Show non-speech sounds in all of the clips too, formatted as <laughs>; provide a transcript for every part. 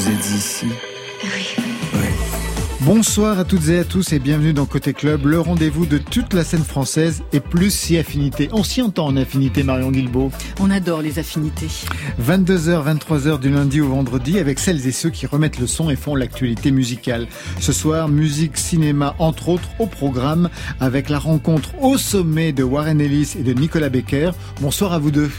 Vous êtes ici Oui. Bonsoir à toutes et à tous et bienvenue dans Côté Club, le rendez-vous de toute la scène française et plus si affinité. On s'y entend en affinité, Marion Guilbault. On adore les affinités. 22h, 23h du lundi au vendredi avec celles et ceux qui remettent le son et font l'actualité musicale. Ce soir, musique, cinéma, entre autres, au programme avec la rencontre au sommet de Warren Ellis et de Nicolas Becker. Bonsoir à vous deux.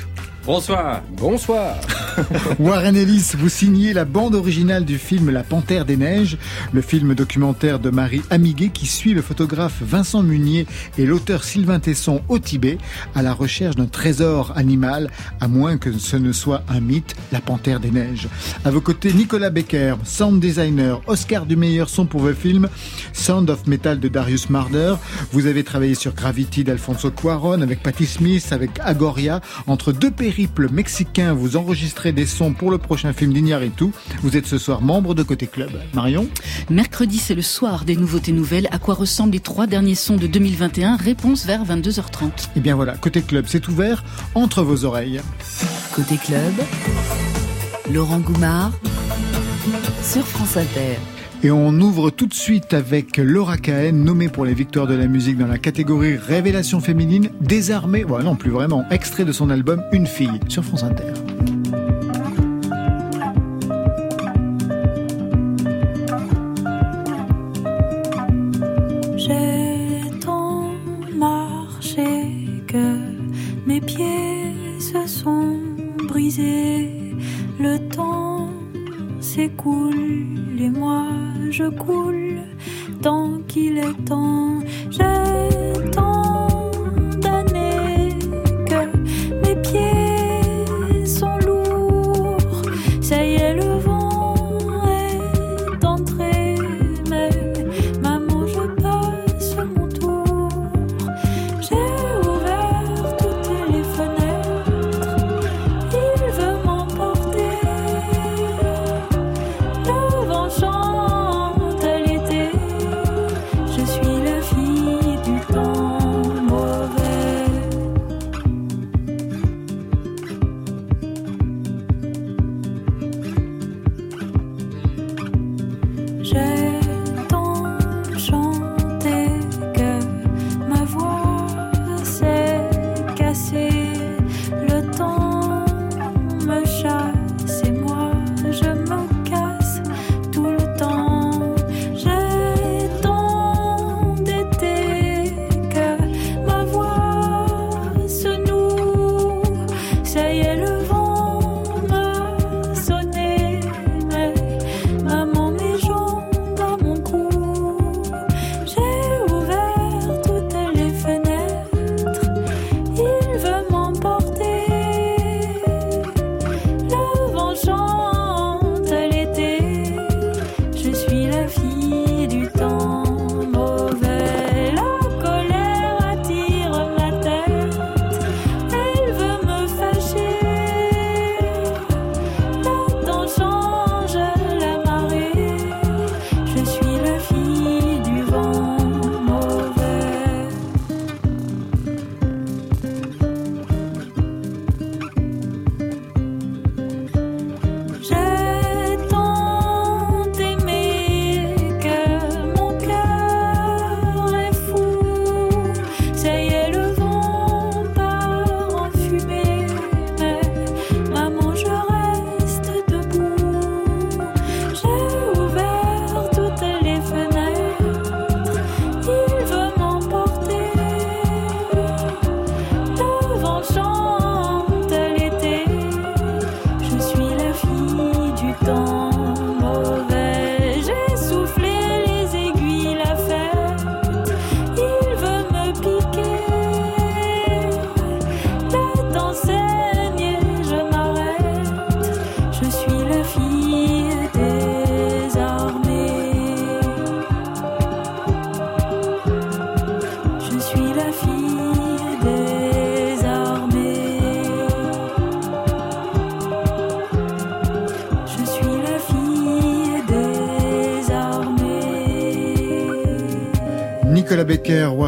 Bonsoir. Bonsoir. <laughs> Warren Ellis, vous signez la bande originale du film La Panthère des Neiges, le film documentaire de Marie Amiguet qui suit le photographe Vincent Munier et l'auteur Sylvain Tesson au Tibet à la recherche d'un trésor animal, à moins que ce ne soit un mythe, La Panthère des Neiges. À vos côtés, Nicolas Becker, sound designer, Oscar du meilleur son pour vos films, Sound of Metal de Darius Marder. Vous avez travaillé sur Gravity d'Alfonso Cuaron avec Patti Smith, avec Agoria, entre deux périple mexicain, vous enregistrez des sons pour le prochain film d'Ignaritu. Vous êtes ce soir membre de Côté Club. Marion Mercredi, c'est le soir des nouveautés nouvelles. À quoi ressemblent les trois derniers sons de 2021 Réponse vers 22h30. Et eh bien voilà, Côté Club, c'est ouvert entre vos oreilles. Côté Club, Laurent Goumard sur France Inter. Et on ouvre tout de suite avec Laura Cahen, nommée pour les victoires de la musique dans la catégorie Révélation féminine, désarmée, bon non plus vraiment, extrait de son album Une fille sur France Inter. J'ai tant marché que mes pieds se sont brisés, le temps s'écoule coule tant qu'il est temps.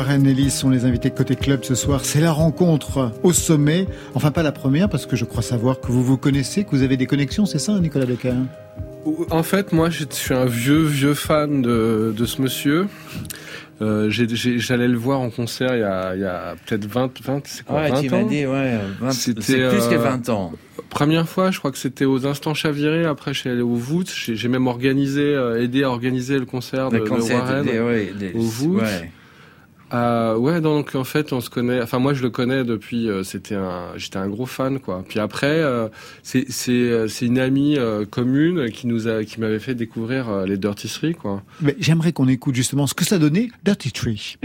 Warren Ellis sont les invités de Côté Club ce soir. C'est la rencontre au sommet. Enfin, pas la première, parce que je crois savoir que vous vous connaissez, que vous avez des connexions, c'est ça, Nicolas Becker En fait, moi, je suis un vieux, vieux fan de, de ce monsieur. Euh, J'allais le voir en concert il y a, il y a peut-être 20, 20, c'est quoi, Ouais, 20 tu m'as ans? dit, ouais, 20 c'est C'était, plus que euh, 20 ans. Première fois, je crois que c'était aux Instants Chavirés. Après, je suis allé au Voûte. J'ai même organisé, euh, aidé à organiser le concert de, Le de concert, Warren. des- ouais, des- au Voûte. ouais. Euh, ouais, donc en fait, on se connaît. Enfin, moi, je le connais depuis. euh, c'était un. J'étais un gros fan, quoi. Puis après, euh, c'est c'est une amie commune qui nous a qui m'avait fait découvrir les Dirty Three, quoi. Mais J'aimerais qu'on écoute justement ce que ça donnait Dirty Tree.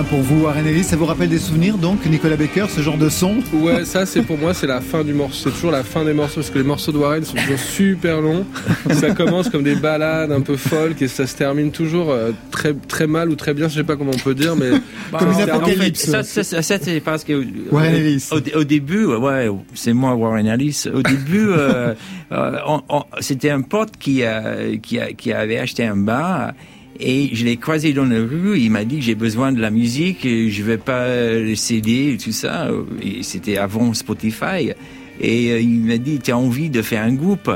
Hein, pour vous, Warren Ellis. Ça vous rappelle des souvenirs, donc, Nicolas Baker, ce genre de son Ouais, ça, c'est pour moi, c'est la fin du morceau. C'est toujours la fin des morceaux parce que les morceaux de Warren sont toujours super longs. Ça commence comme des balades un peu folk et ça se termine toujours euh, très très mal ou très bien. Je sais pas comment on peut dire, mais Comme en une fait, apocalypse. Ça, ça, ça, ça, c'est parce que. Warren au- Ellis. Au, au début, ouais, c'est moi, Warren Ellis. Au début, euh, <laughs> euh, c'était un pote qui, a, qui, a, qui avait acheté un bar. Et je l'ai croisé dans la rue, il m'a dit j'ai besoin de la musique, et je vais pas le CD et tout ça. C'était avant Spotify. Et euh, il m'a dit, tu as envie de faire un groupe?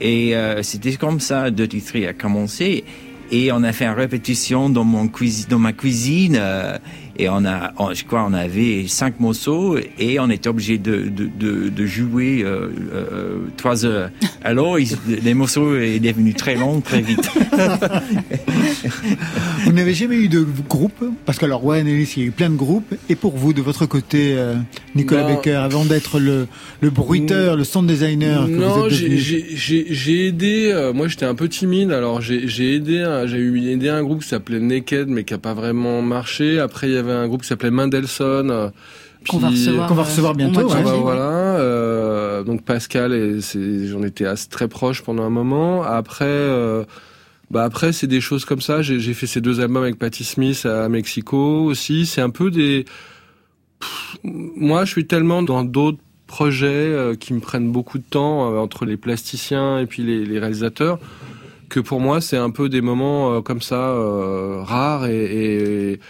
Et euh, c'était comme ça, Dirty Three a commencé. Et on a fait une répétition dans, mon cuisine, dans ma cuisine. euh, et on a, on- je crois, on avait cinq morceaux et on était obligé de, de, de, de jouer euh, euh, trois heures. <laughs> Alors, ils- les morceaux est devenu très long, très vite. <laughs> Vous n'avez jamais eu de groupe? Parce que alors, Warren Ellis, il y a eu plein de groupes. Et pour vous, de votre côté, euh, Nicolas Non. Becker, avant d'être le, le bruiteur, le sound designer que non, j'ai- aidé. euh, moi, j'étais un peu timide, alors j'ai aidé. un- J'ai aidé un groupe qui s'appelait Naked, mais qui a pas vraiment marché. Après, il y avait un groupe qui s'appelait Mendelssohn. euh, Qu'on va recevoir, va euh, recevoir bientôt, ouais. Janvier, voilà, euh, donc Pascal et j'en étais assez très proche pendant un moment. Après, euh, bah après c'est des choses comme ça. J'ai, fait ces deux albums avec Patti Smith à Mexico aussi. C'est un peu des. Pff, moi, je suis tellement dans d'autres projets euh, qui me prennent beaucoup de temps euh, entre les plasticiens et puis les, les réalisateurs que pour moi c'est un peu des moments euh, comme ça euh, rares et, et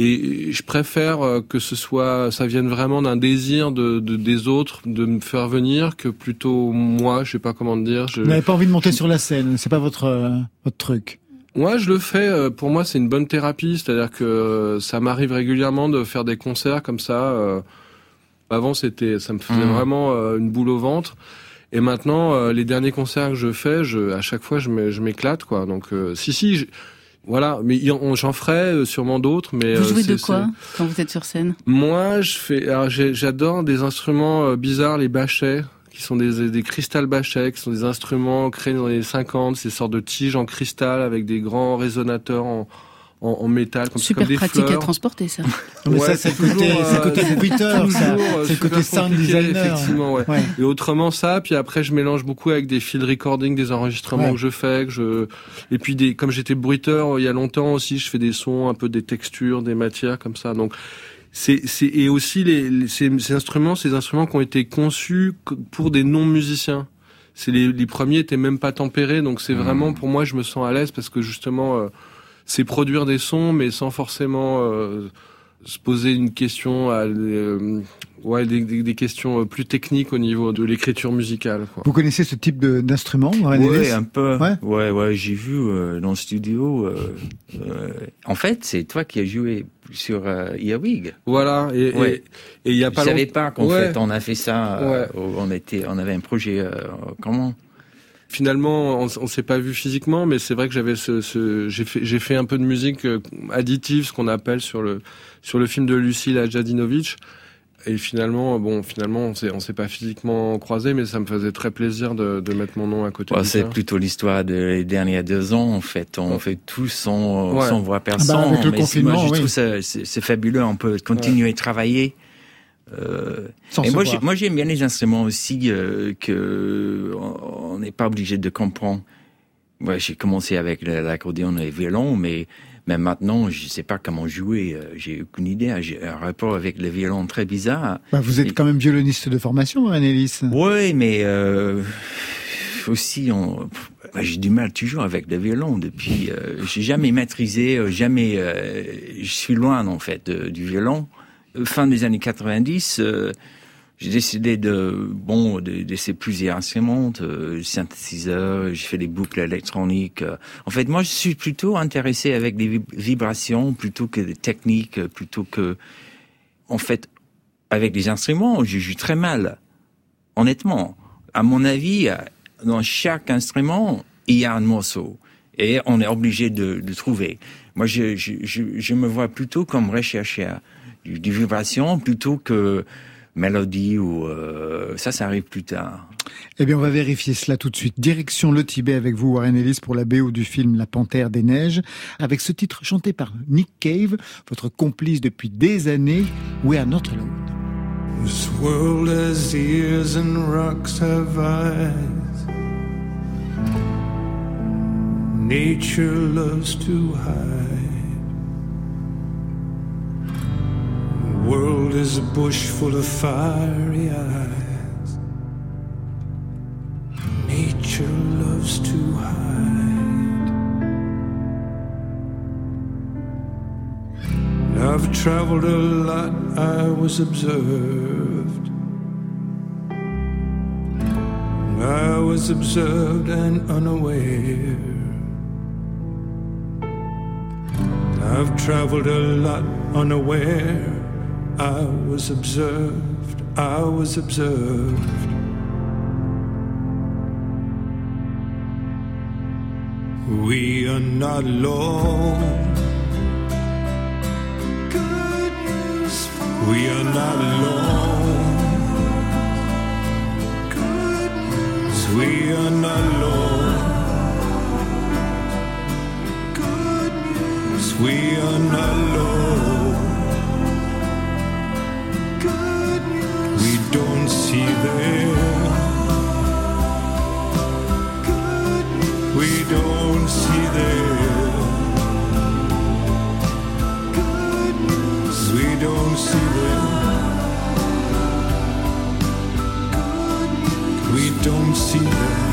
et je préfère euh, que ce soit, ça vienne vraiment d'un désir de, de- des autres de me faire venir que plutôt moi, je sais pas comment dire. Je, Vous n'avez pas envie de monter sur la scène, c'est pas votre, euh, votre truc. moi, je le fais. euh, Pour moi, c'est une bonne thérapie. C'est-à-dire que ça m'arrive régulièrement de faire des concerts comme ça. Avant, c'était, ça me faisait Mhm. vraiment une boule au ventre. Et maintenant, les derniers concerts que je fais, je, à chaque fois, je m'é- je m'éclate, quoi. Donc, si, si, je- voilà. Mais j'en ferai euh, sûrement d'autres. Mais Vous euh, jouez de quoi quand vous êtes sur scène? Moi, je fais, j'adore des instruments euh, bizarres, les bachets, qui sont des, des cristal bachets, qui sont des instruments créés dans les 50, ces sortes de tiges en cristal avec des grands résonateurs en, en, en métal, comme, Super comme des pratique à transporter ça. <laughs> Mais Ouais, ça, c'est le côté, toujours, c'est le côté euh, bruiteur, Toujours, ça. euh, C'est le côté sound compliqué, designer. Effectivement, ouais. Ouais. Et autrement ça, puis après je mélange beaucoup avec des field recording, des enregistrements Ouais. que je fais, que je et puis des comme j'étais bruiteur euh, il y a longtemps aussi, je fais des sons, un peu des textures, des matières comme ça. Donc c'est c'est et aussi les, les- ces, ces instruments, ces instruments qui ont été conçus pour des non musiciens. C'est les, les premiers étaient même pas tempérés, donc c'est vraiment pour moi je me sens à l'aise parce que justement euh, c'est produire des sons mais sans forcément euh, se poser une question à euh, ouais des, des, des questions euh, plus techniques au niveau de l'écriture musicale quoi. Vous connaissez ce type de- d'instrument, Ouais, un peu. Ouais. Ouais, ouais, j'ai vu euh, dans le studio. euh, euh, en fait, c'est toi qui as joué sur euh, Earwig. Voilà et Ouais. et et il y a Je pas savais longtemps pas qu'en Ouais. fait on a fait ça. euh, Ouais. on était, on avait un projet. euh, comment finalement on, on s'est pas vu physiquement mais c'est vrai que j'avais ce, ce j'ai fait j'ai fait un peu de musique euh, additive ce qu'on appelle sur le sur le film de Lucille Adjadinovic et finalement bon finalement on s'est on s'est pas physiquement croisé mais ça me faisait très plaisir de, de mettre mon nom à côté de C'est ça. plutôt l'histoire des derniers deux ans, en fait. On Ouais. fait tout sans, Ouais. sans voir Ah bah, personne. avec le mais c'est- moi, confinement, je oui. trouve ça, c'est c'est fabuleux. On peut continuer à travailler. Euh, et moi, j'aime bien les instruments aussi euh, que on n'est pas obligé de comprendre. Ouais, j'ai commencé avec l'accordéon et le violon, mais mais maintenant, je sais pas comment jouer. euh, J'ai aucune idée. J'ai un rapport avec le violon très bizarre. Bah, vous êtes Et- quand même violoniste de formation, Ellis. Oui, mais euh, aussi, on, bah, j'ai du mal toujours avec le violon. Depuis, euh, j'ai jamais maîtrisé, jamais. euh, je suis loin en fait de- du violon. Euh, Fin des années 90, euh, j'ai décidé de bon de- d'essayer plusieurs instruments, euh, synthétiseur. J'ai fait des boucles électroniques. euh. En fait, moi, je suis plutôt intéressé avec des vib- vibrations plutôt que des techniques, euh, plutôt que en fait avec les instruments, je joue très mal honnêtement, à mon avis, dans chaque instrument, il y a un morceau. Et on est obligé de le trouver. Moi, je, je, je, je me vois plutôt comme rechercheur du, du vibration plutôt que mélodie ou euh, ça, ça arrive plus tard. Eh bien, on va vérifier cela tout de suite. Direction le Tibet avec vous, Warren Ellis, pour la BO du film La Panthère des Neiges, avec ce titre chanté par Nick Cave, votre complice depuis des années, We Are Not Alone. This world has ears and rocks have eyes. Nature loves to hide. World is a bush full of fiery eyes. Nature loves to hide. I've traveled a lot, I was observed. I was observed and unaware. I've traveled a lot unaware. I was observed, I was observed. We are not alone. Good news we are not alone. Good news we are not alone. Good news we are not alone. We don't see them. We don't see them. We don't see them.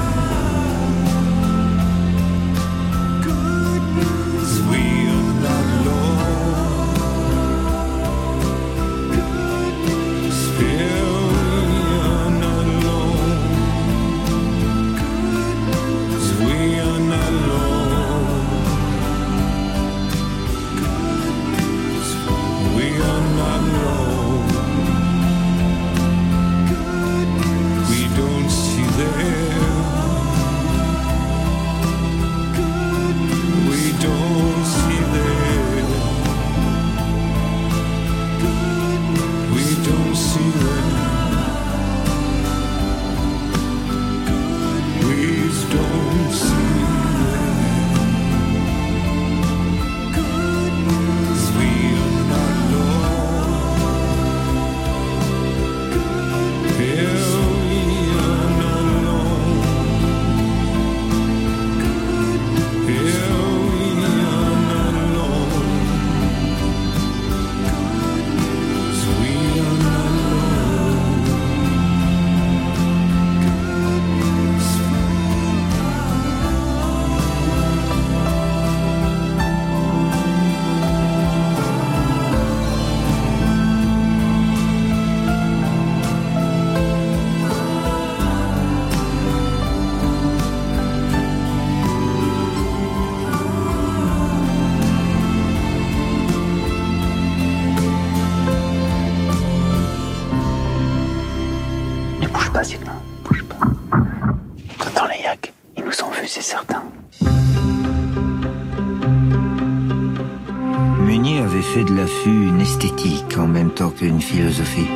Qu'une philosophie.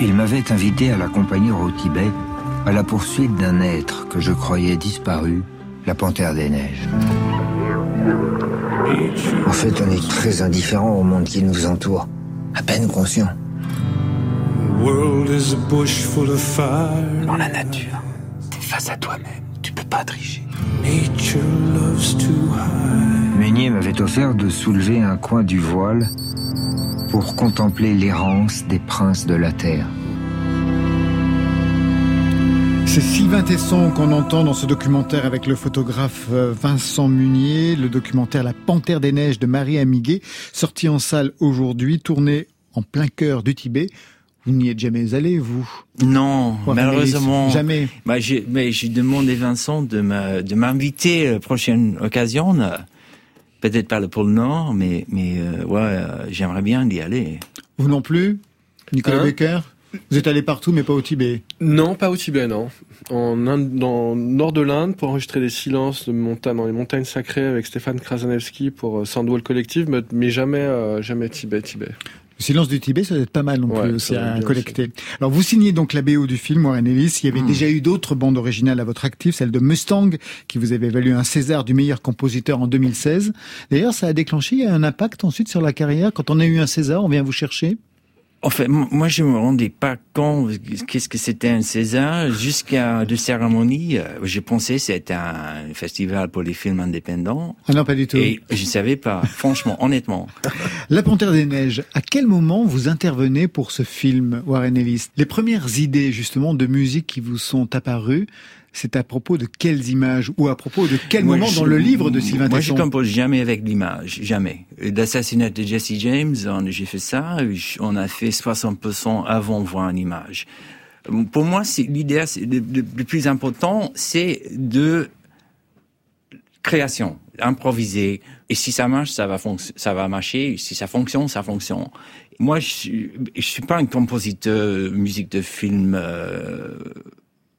Il m'avait invité à l'accompagner au Tibet à la poursuite d'un être que je croyais disparu, la panthère des neiges. En fait, on est très indifférent au monde qui nous entoure, à peine conscient. The world is a bush full of fire. Dans la nature, t'es face à toi-même. Tu peux pas tricher. Meunier m'avait offert de soulever un coin du voile pour contempler l'errance des princes de la terre. C'est Sylvain Tesson qu'on entend dans ce documentaire avec le photographe euh, Vincent Munier, le documentaire La Panthère des Neiges de Marie Amiguet, sorti en salle aujourd'hui, tourné en plein cœur du Tibet. Vous n'y êtes jamais allé, vous? Non, malheureusement. Jamais. Bah, j'ai, mais j'ai demandé Vincent de m'inviter à la prochaine occasion. Peut-être pas le pôle Nord, mais, mais euh, ouais, euh, j'aimerais bien y aller. Vous non plus Nicolas Hein Becker? Vous êtes allé partout, mais pas au Tibet? Non, pas au Tibet, non. En Inde, dans le nord de l'Inde, pour enregistrer des silences de montagne, dans les montagnes sacrées avec Stéphane Krasanevski pour euh, Sandwall Collective, mais, mais jamais, euh, jamais Tibet, Tibet. Le silence du Tibet, ça doit être pas mal non Ouais, plus aussi à collecter. Alors vous signez donc la BO du film Warren Ellis. Il y avait Hmm. déjà eu d'autres bandes originales à votre actif, celle de Mustang, qui vous avait valu un César du meilleur compositeur en 2016. D'ailleurs, ça a déclenché un impact ensuite sur la carrière. Quand on a eu un César, on vient vous chercher? En fait, m- moi, je me rendais pas compte qu'est-ce que c'était un César jusqu'à de cérémonie. euh, Je pensais que c'était un festival pour les films indépendants. Ah non, pas du tout. Et je savais pas, <laughs> franchement, honnêtement. La Panthère des Neiges, à quel moment vous intervenez pour ce film, Warren Ellis? Les premières idées, justement, de musique qui vous sont apparues, c'est à propos de quelles images ou à propos de quel Moi, moment je- dans le livre de Sylvain Moi, je compose jamais avec l'image, jamais. L'assassinat de Jesse James, j'ai fait ça, on a fait 60% avant voir une image. Pour moi, l'idée, le, le- le plus important, c'est de création, improviser. Et si ça marche, ça va ça va marcher. Si ça fonctionne, ça fonctionne. Moi, je, je suis pas un compositeur musique de film. Euh,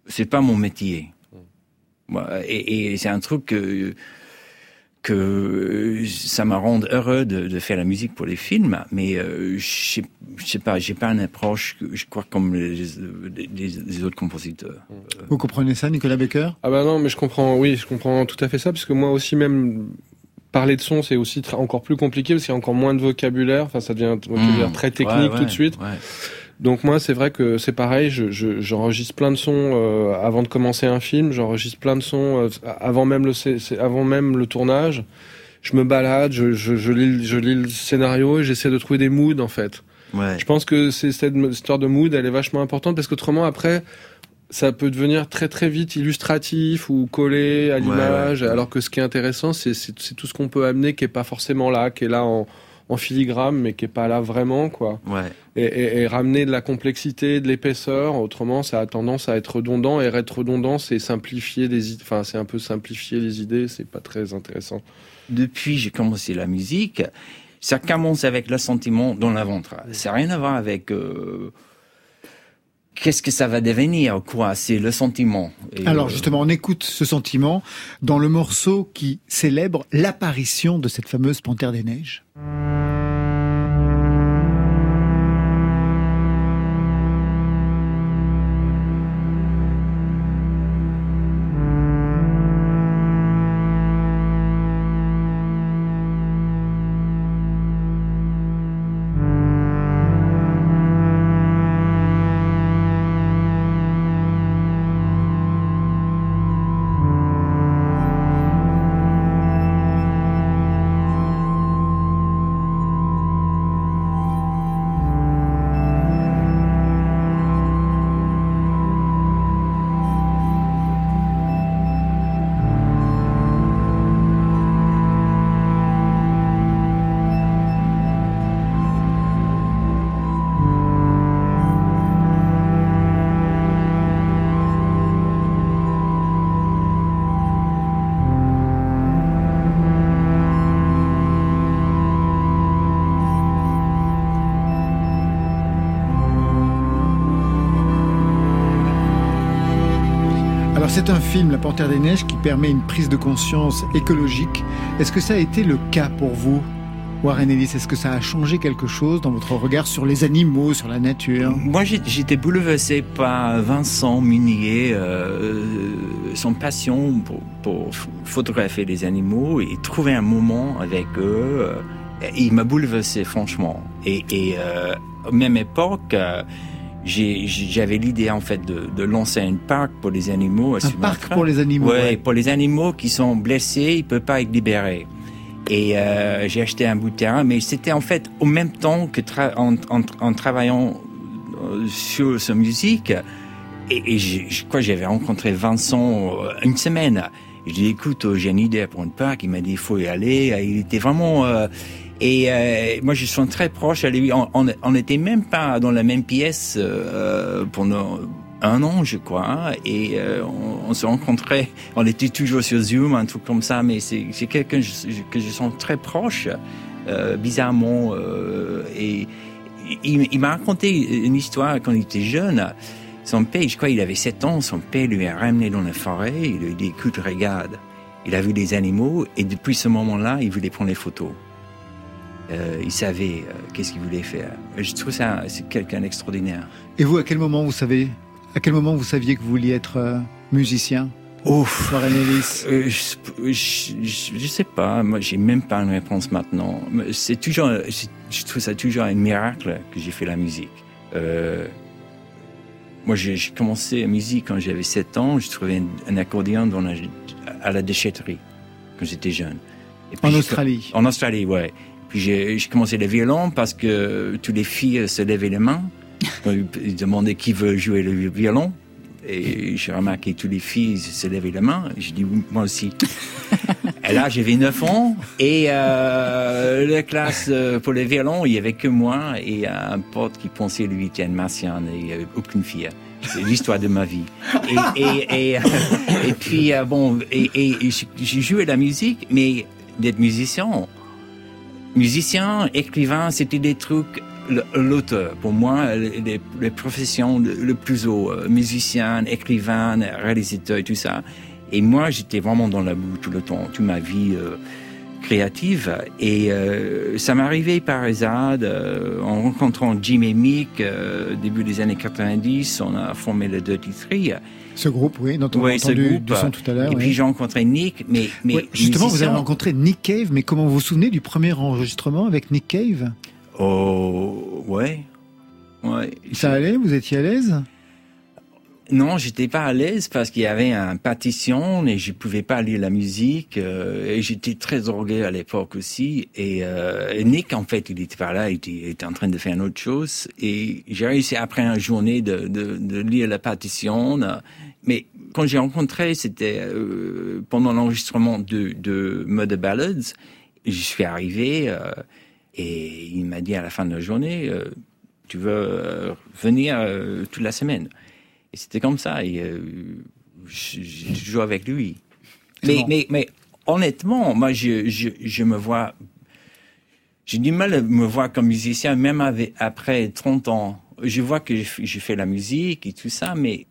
c'est pas mon métier. Et, et c'est un truc que que ça me rend heureux de, de faire la musique pour les films, mais euh, je sais- pas, j'ai pas une approche, je crois comme les, les- les autres compositeurs. Vous comprenez ça, Nicolas Becker Ah bah non, mais je comprends, oui, je comprends tout à fait ça, parce que moi aussi même parler de son, c'est aussi encore plus compliqué parce qu'il y a encore moins de vocabulaire. Enfin, ça devient un vocabulaire Mmh. très technique Ouais, tout ouais, de suite. ouais. Donc moi, c'est vrai que c'est pareil. Je, je- j'enregistre plein de sons euh, avant de commencer un film. J'enregistre plein de sons euh, avant même le c'est- c'est avant même le tournage. Je me balade, je, je, je lis, je lis le scénario et j'essaie de trouver des moods en fait. Ouais. Je pense que c'est cette histoire de mood, elle est vachement importante parce qu'autrement après, ça peut devenir très très vite illustratif ou collé à l'image, ouais. alors que ce qui est intéressant, c'est c'est c'est tout ce qu'on peut amener qui est pas forcément là, qui est là en, en filigrane, mais qui est pas là vraiment quoi. Ouais. Et, et- et ramener de la complexité, de l'épaisseur. Autrement, ça a tendance à être redondant. Et être redondant, c'est simplifier des, enfin c'est un peu simplifier les idées. C'est pas très intéressant. Depuis j'ai commencé la musique, ça commence avec le sentiment dans la ventre. Ça n'a rien à voir avec euh, qu'est-ce que ça va devenir, quoi. C'est le sentiment. Alors justement, on écoute ce sentiment dans le morceau qui célèbre l'apparition de cette fameuse Panthère des Neiges. C'est un film, La Panthère des Neiges, qui permet une prise de conscience écologique. Est-ce que ça a été le cas pour vous, Warren Ellis? Est-ce que ça a changé quelque chose dans votre regard sur les animaux, sur la nature? Moi, j'étais bouleversé par Vincent Munier, euh, son passion pour, pour ph- photographier les animaux et trouver un moment avec eux. euh, il m'a bouleversé, franchement. Et, et euh, même époque, euh, j'avais l'idée en fait de, de lancer un parc pour les animaux. Un parc pour les animaux. Ouais, ouais. pour les animaux qui sont blessés, ils peuvent pas être libérés. Et euh, j'ai acheté un bout de terrain, mais c'était en fait au même temps que tra- en, en, en travaillant euh, sur sa musique. Et, et je crois j'avais rencontré Vincent euh, une semaine. Je lui ai dit, écoute, j'ai une idée pour un parc. Il m'a dit, il faut y aller. Il était vraiment... euh, et euh, moi, je suis très proche. On- n'était même pas dans la même pièce euh, pendant un an, je crois. hein. Et euh, on, se rencontrait. On était toujours sur Zoom, un truc comme ça. Mais c'est quelqu'un que je, sens très proche, bizarrement. et il, il m'a raconté une histoire quand il était jeune. Son père, je crois, il avait 7 ans. Son père lui a ramené dans la forêt. Il lui a dit, écoute, regarde. Il a vu des animaux et depuis ce moment-là, il voulait prendre les photos. Euh, il savait euh, qu'est-ce qu'il voulait faire. Je trouve ça, c'est quelqu'un d'extraordinaire. Et vous, à quel moment vous savez À quel moment vous saviez que vous vouliez être euh, musicien? Ouf. Euh, je, je, je- je sais pas, moi j'ai même pas une réponse maintenant. C'est toujours, je trouve ça toujours un miracle que j'ai fait la musique. Euh, moi j'ai commencé la musique quand j'avais 7 ans, je trouvais un, un accordéon dans la- à la déchetterie quand j'étais jeune. Et puis En Australie. En Australie, ouais. Puis j'ai commencé le violon parce que toutes les filles se levaient les mains. <laughs> Ils demandaient qui veut jouer le violon. Et j'ai remarqué que toutes les filles se levaient les mains. J'ai dit, moi aussi. <laughs> et là, j'avais 9 ans. Et euh, la classe euh, pour le violon, il y avait que moi et un pote qui pensait lui était un martien et il n'y avait aucune fille. C'est l'histoire de ma vie. Et, et, et, et puis, euh, bon, et, j'ai joué la musique, mais d'être musicien, musicien, écrivain, c'était des trucs, l'auteur, pour moi, les, les professions le, le plus haut, euh, musicien, écrivain, réalisateur et tout ça. Et moi, j'étais vraiment dans la boue tout le temps, toute ma vie euh, créative. Et euh, ça m'est arrivé par hasard, euh, en rencontrant Jim et Mick, euh, début des années 90, on a formé le Dirty Three. Ce groupe, oui, dont on a ce entendu groupe. du son tout à l'heure. Et oui. puis j'ai rencontré Nick, mais, mais justement, vous avez rencontré Nick Cave, mais comment vous vous souvenez du premier enregistrement avec Nick Cave? Oh, ouais. Ouais. Ça allait Vous étiez à l'aise? Non, j'étais pas à l'aise parce qu'il y avait un partition et je pouvais pas lire la musique euh, et j'étais très drogué à l'époque aussi. Et, euh, Nick en fait il était pas là, il était, il était en train de faire une autre chose. Et j'ai réussi après une journée de, de, de lire la partition euh, mais quand j'ai rencontré c'était euh, pendant l'enregistrement de, de Ballads je suis arrivé euh, et il m'a dit à la fin de la journée euh, tu veux venir toute la semaine? Et c'était comme ça. Et euh, je- j'ai toujours avec lui. Mais, bon. mais, mais honnêtement, moi, je, je, je me vois. J'ai du mal à me voir comme musicien, même avec, après 30 ans. Je vois que je, je fais la musique et tout ça, mais,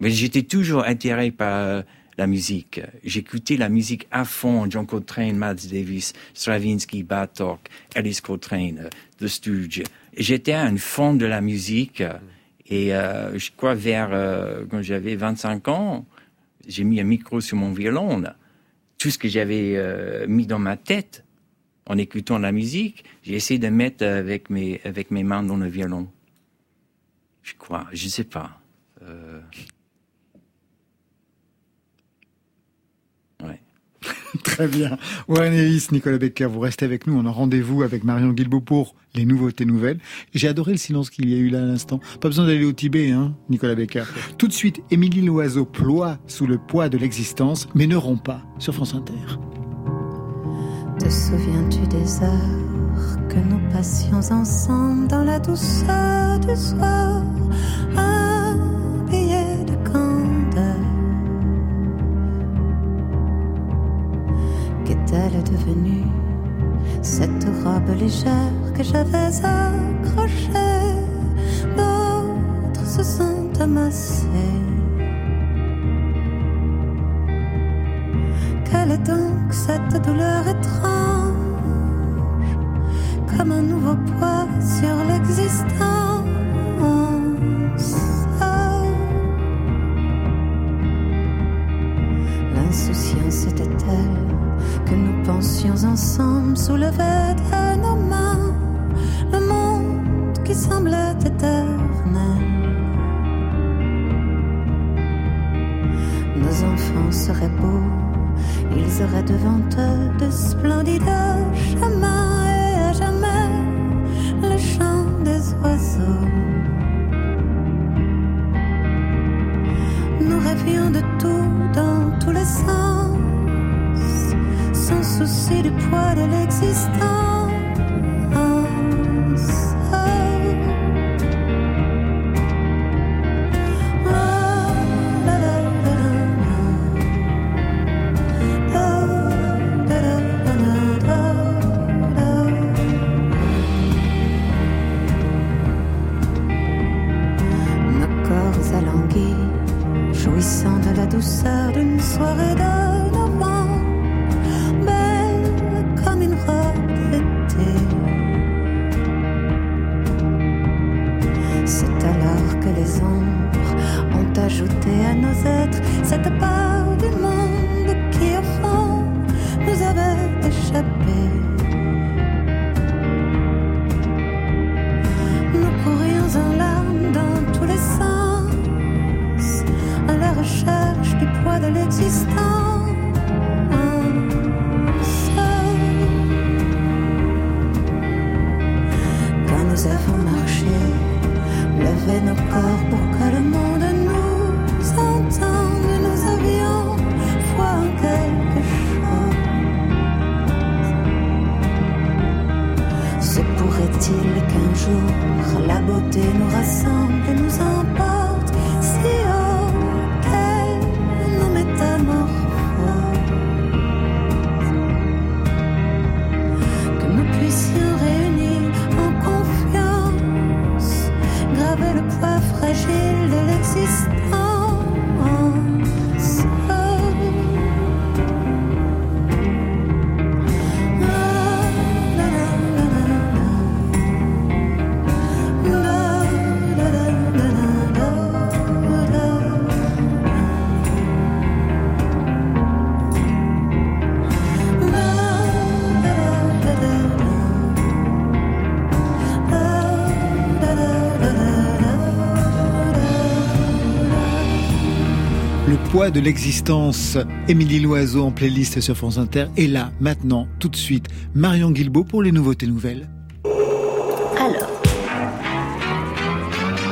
mais j'étais toujours attiré par la musique. J'écoutais la musique à fond, John Coltrane, Miles Davis, Stravinsky, Bartok, Alice Coltrane, euh, The Stooges. J'étais un fan de la musique. Et euh, je crois vers euh, quand j'avais 25 ans, j'ai mis un micro sur mon violon. Tout ce que j'avais euh, mis dans ma tête en écoutant la musique, j'ai essayé de mettre avec mes avec mes mains dans le violon. Je crois, je sais pas. Euh... Ouais. <laughs> Très bien. Warren Ellis, Nicolas Becker, vous restez avec nous. On a rendez-vous avec Marion Guilbault pour les nouveautés nouvelles. J'ai adoré le silence qu'il y a eu là à l'instant. Pas besoin d'aller au Tibet, hein, Nicolas Becker. Tout de suite, Émilie Loiseau ploie sous le poids de l'existence, mais ne rompt pas sur France Inter. Te souviens-tu des heures que nous passions ensemble dans la douceur du soir, Qu'est-elle devenue cette robe légère que j'avais accrochée D'autres se sont amassés. Quelle est donc cette douleur étrange Comme un nouveau poids sur l'existence? L'insouciance était-elle que nous pensions ensemble soulevait de nos mains le monde qui semblait éternel. Nos enfants seraient beaux, ils auraient devant eux de splendides chemins et à jamais le chant des oiseaux. Nous rêvions de tout souci du poids de l'existence. De l'existence. Émilie Loiseau en playlist sur France Inter. Et là, maintenant, tout de suite, Marion Guilbault pour les nouveautés nouvelles. Alors,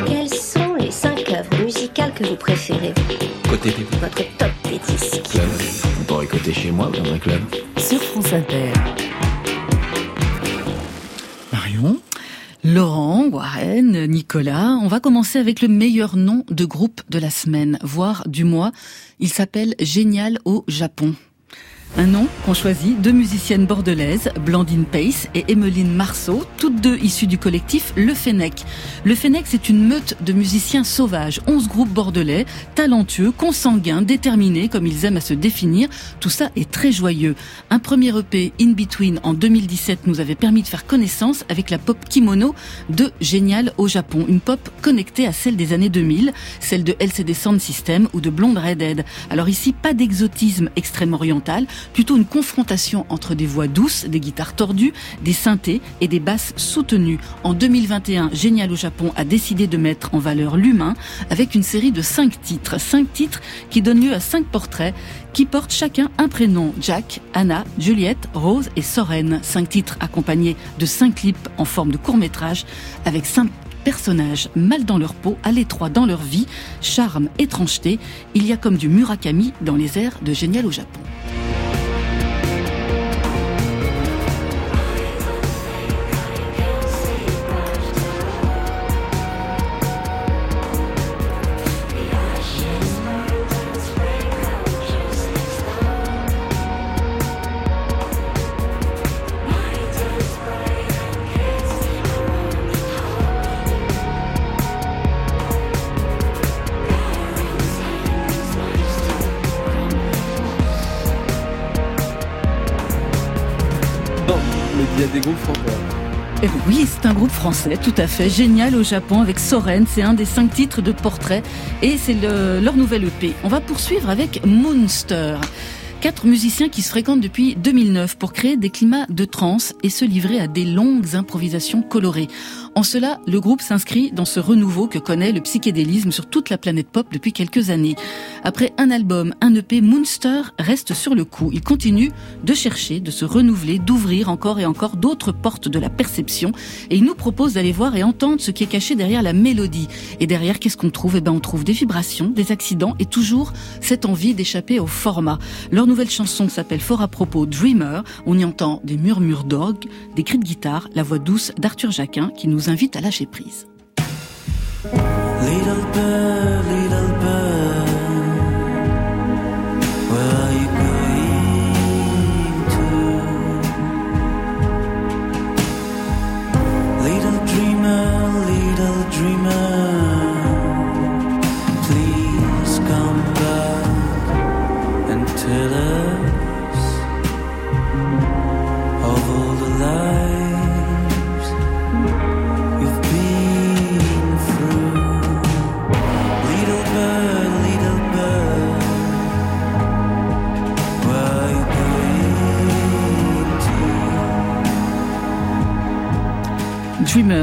quelles sont les cinq œuvres musicales que vous préférez? Côté Votre top des disques. club. On pourrait écouter chez moi dans un club? Sur France Inter. Laurent, Warren, Nicolas, on va commencer avec le meilleur nom de groupe de la semaine, voire du mois. Il s'appelle Génial au Japon. Un nom qu'on choisit deux musiciennes bordelaises, Blandine Pace et Emmeline Marceau, toutes deux issues du collectif Le Fennec. Le Fennec, c'est une meute de musiciens sauvages, 11 groupes bordelais, talentueux, consanguins, déterminés, comme ils aiment à se définir. Tout ça est très joyeux. Un premier EP, In Between, en 2017, nous avait permis de faire connaissance avec la pop kimono de Génial au Japon. Une pop connectée à celle des années 2000, celle de LCD Sound System ou de Blonde Redhead. Alors ici, pas d'exotisme extrême oriental, plutôt une confrontation entre des voix douces, des guitares tordues, des synthés et des basses soutenues. En 2021, Génial au Japon a décidé de mettre en valeur l'humain avec une série de cinq titres. Cinq titres qui donnent lieu à cinq portraits qui portent chacun un prénom. Jack, Anna, Juliette, Rose et Soren. Cinq titres accompagnés de cinq clips en forme de court métrage avec cinq personnages mal dans leur peau, à l'étroit dans leur vie, charme, étrangeté. Il y a comme du Murakami dans les airs de Génial au Japon. Français, tout à fait, génial au Japon avec Soren. C'est un des cinq titres de portrait et c'est le- leur nouvelle EP. On va poursuivre avec Moonster. Quatre musiciens qui se fréquentent depuis 2009 pour créer des climats de trance et se livrer à des longues improvisations colorées. En cela, le groupe s'inscrit dans ce renouveau que connaît le psychédélisme sur toute la planète pop depuis quelques années. Après un album, un EP, Moonster reste sur le coup. Il continue de chercher, de se renouveler, d'ouvrir encore et encore d'autres portes de la perception et il nous propose d'aller voir et entendre ce qui est caché derrière la mélodie. Et derrière, qu'est-ce qu'on trouve? Eh ben, on trouve des vibrations, des accidents et toujours cette envie d'échapper au format. Leur nouvelle chanson s'appelle fort à propos Dreamer. On y entend des murmures d'orgue, des cris de guitare, la voix douce d'Arthur Jacquin qui nous invite à lâcher prise.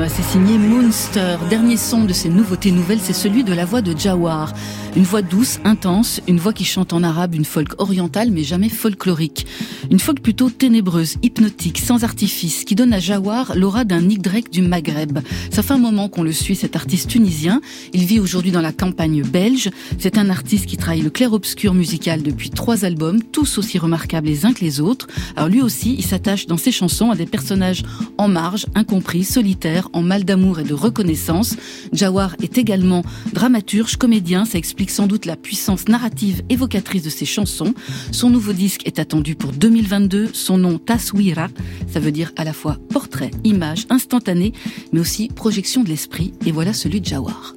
C'est signé Moonster. Dernier son de ces nouveautés nouvelles, c'est celui de la voix de Jawar. Une voix douce, intense, une voix qui chante en arabe une folk orientale mais jamais folklorique. Une folk plutôt ténébreuse, hypnotique, sans artifice, qui donne à Jawar l'aura d'un Nick Drake du Maghreb. Ça fait un moment qu'on le suit, cet artiste tunisien. Il vit aujourd'hui dans la campagne belge. C'est un artiste qui travaille le clair-obscur musical depuis trois albums, tous aussi remarquables les uns que les autres. Alors lui aussi, il s'attache dans ses chansons à des personnages en marge, incompris, solitaires, en mal d'amour et de reconnaissance. Jawar est également dramaturge, comédien, ça explique sans doute la puissance narrative évocatrice de ses chansons. Son nouveau disque est attendu pour 2022. Son nom Taswira, ça veut dire à la fois portrait, image instantanée, mais aussi projection de l'esprit. Et voilà celui de Jawar.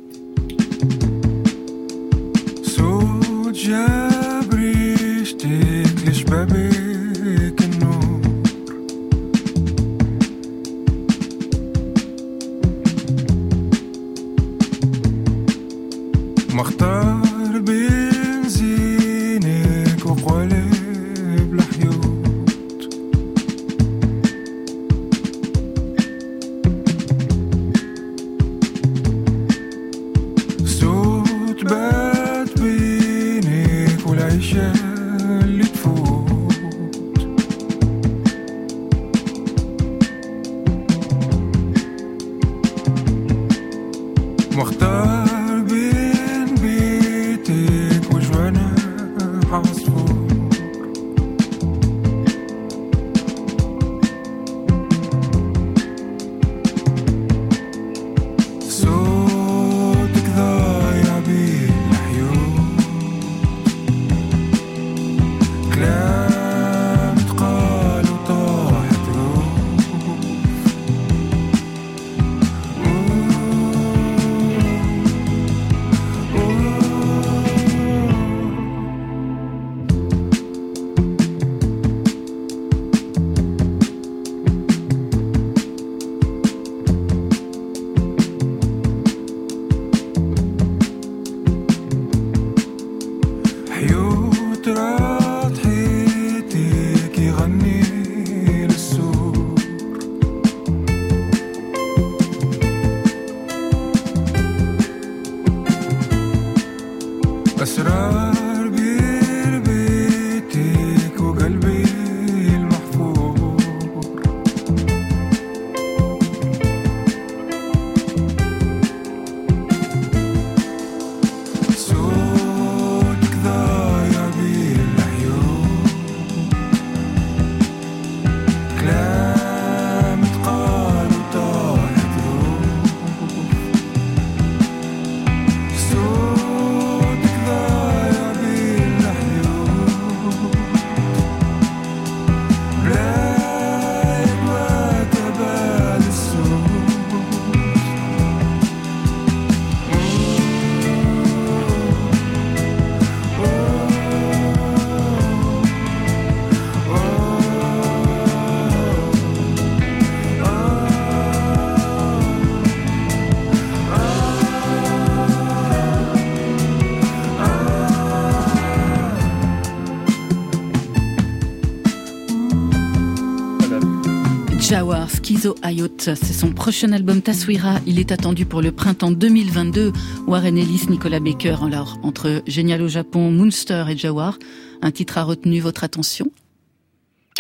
Mizo Hayot. C'est son prochain album Taswira. Il est attendu pour le printemps 2022. Warren Ellis, Nicolas Baker. Alors, entre Génial au Japon, Moonster et Jawar, un titre a retenu votre attention?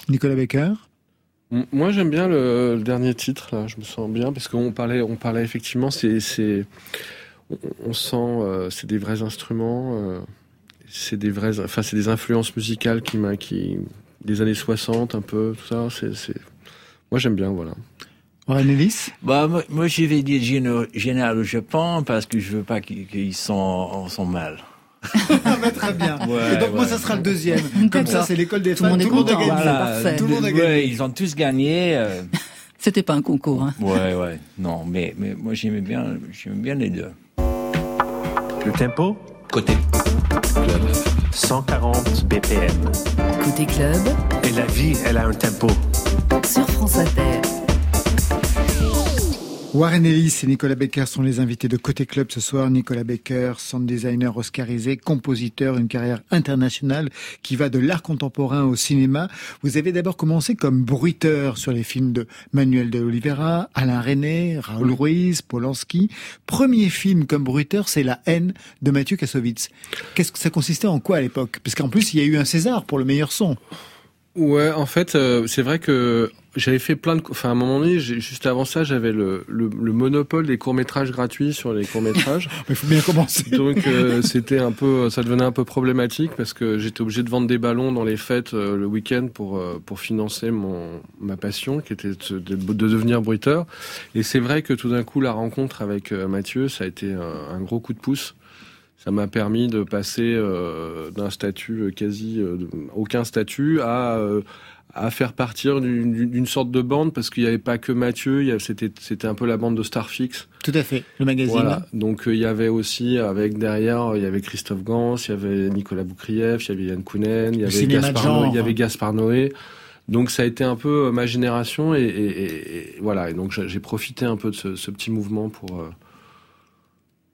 Nicolas Baker Moi, j'aime bien le, le dernier titre. Là. Je me sens bien parce qu'on parlait, on parlait effectivement. C'est, c'est, on, on sent, euh, c'est des vrais instruments. euh, c'est des vrais, enfin, c'est des influences musicales qui m'a, qui, des années 60, un peu, tout ça. C'est, c'est, moi, j'aime bien, voilà. Warren Ellis Bah, moi, moi, je vais dire général au Japon parce que je veux pas qu'ils qu'ils sont, sont mal. Ah bah, Très bien. <laughs> Ouais, Et donc moi, ça sera le deuxième. Comme ça, c'est l'école des Tout le fans. monde est Tout le monde a content. gagné. Voilà. parfait. Tout le monde a Ouais, gagné. ils ont tous gagné. euh, <laughs> C'était pas un concours. Hein. ouais, ouais. Non, mais, mais moi, j'aimais bien, j'aimais bien les deux. Le tempo? Côté club. 140 BPM. Côté club, Et la vie, elle a un tempo. Sur France Inter. Warren Ellis et Nicolas Baker sont les invités de Côté Club ce soir. Nicolas Baker, sound designer oscarisé, compositeur, une carrière internationale qui va de l'art contemporain au cinéma. Vous avez d'abord commencé comme bruiteur sur les films de Manuel de Oliveira, Alain René, Raoul Ruiz, Polanski. Premier film comme bruiteur, c'est La haine de Mathieu Kassovitz. Qu'est-ce que ça consistait en quoi à l'époque? Parce qu'en plus, il y a eu un César pour le meilleur son. Ouais, en fait, euh, c'est vrai que j'avais fait plein de, enfin à un moment donné, juste avant ça, j'avais le, le, le monopole des courts métrages gratuits sur les courts métrages. <laughs> Il faut bien commencer. Donc euh, c'était un peu, ça devenait un peu problématique parce que j'étais obligé de vendre des ballons dans les fêtes euh, le week-end pour euh, pour financer mon ma passion qui était de, de- de devenir bruiteur. Et c'est vrai que tout d'un coup la rencontre avec euh, Mathieu, ça a été un, un gros coup de pouce. Ça m'a permis de passer euh, d'un statut euh, quasi euh, aucun statut à euh, à faire partir d'une sorte de bande parce qu'il n'y avait pas que Mathieu, c'était c'était un peu la bande de Starfix. Tout à fait. Le magazine. Voilà. Donc il y avait aussi avec derrière il y avait Christophe Gans, il y avait Nicolas Boukrieff, il y avait Yann Kounen, il y avait Gaspard il y avait Gaspard Noé. Donc ça a été un peu ma génération et, et- et- et voilà. Et donc j'ai profité un peu de ce, ce petit mouvement pour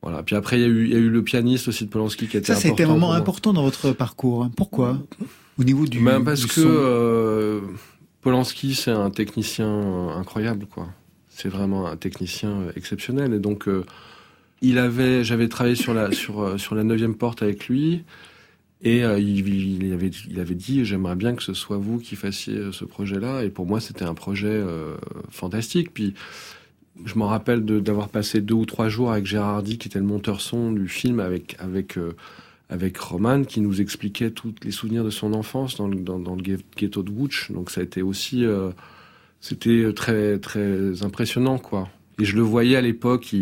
voilà. Puis après il y a eu il y a eu le pianiste aussi de Polanski qui était Ça, c'était un important moment important dans votre parcours. Pourquoi? Au niveau du. Ben, parce du que son. euh, Polanski, c'est un technicien euh, incroyable, quoi. C'est vraiment un technicien euh, exceptionnel. Et donc, euh, il avait, j'avais travaillé sur la sur sur la neuvième porte avec lui, et euh, il, il avait il avait dit, j'aimerais bien que ce soit vous qui fassiez ce projet-là. Et pour moi, c'était un projet fantastique. Puis je m'en rappelle d'avoir passé deux ou trois jours avec Gérard Hardy, qui était le monteur son du film, avec avec euh, avec Roman, qui nous expliquait tous les souvenirs de son enfance dans le, dans, le ghe- ghetto de Wuch. Donc ça a été aussi, euh, c'était très très impressionnant, quoi. Et je le voyais à l'époque,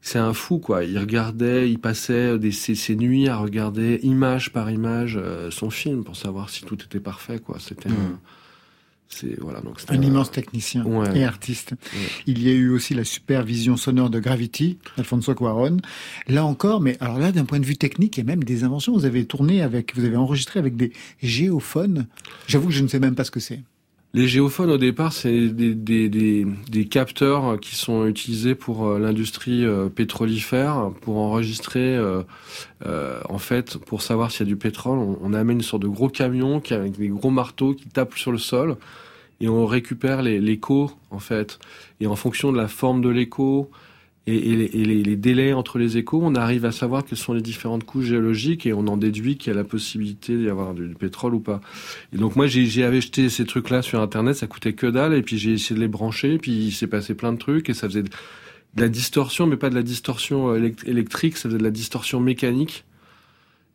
c'est un fou, quoi. Il regardait, il passait des, ses, ses nuits à regarder image par image euh, son film pour savoir si tout était parfait, quoi. C'était un- c'est voilà donc c'était Un immense technicien Ouais. et artiste. Ouais. Il y a eu aussi la supervision sonore de Gravity, Alfonso Cuaron. Là encore, mais alors là, d'un point de vue technique, il y a même des inventions. Vous avez tourné avec, vous avez enregistré avec des géophones. J'avoue que je ne sais même pas ce que c'est. Les géophones, au départ, c'est des, des, des, des capteurs qui sont utilisés pour euh, l'industrie euh, pétrolifère, pour enregistrer, euh, euh, en fait, pour savoir s'il y a du pétrole. On, on amène une sorte de gros camion qui, avec des gros marteaux qui tapent sur le sol et on récupère les- l'écho, en fait. Et en fonction de la forme de l'écho et, et les, et délais entre les échos, on arrive à savoir quelles sont les différentes couches géologiques et on en déduit qu'il y a la possibilité d'y avoir du, pétrole ou pas. Et donc moi j'ai acheté ces trucs-là sur internet, ça coûtait que dalle, et puis j'ai essayé de les brancher, puis il s'est passé plein de trucs, et ça faisait de, la distorsion, mais pas de la distorsion euh, élect- électrique, ça faisait de la distorsion mécanique.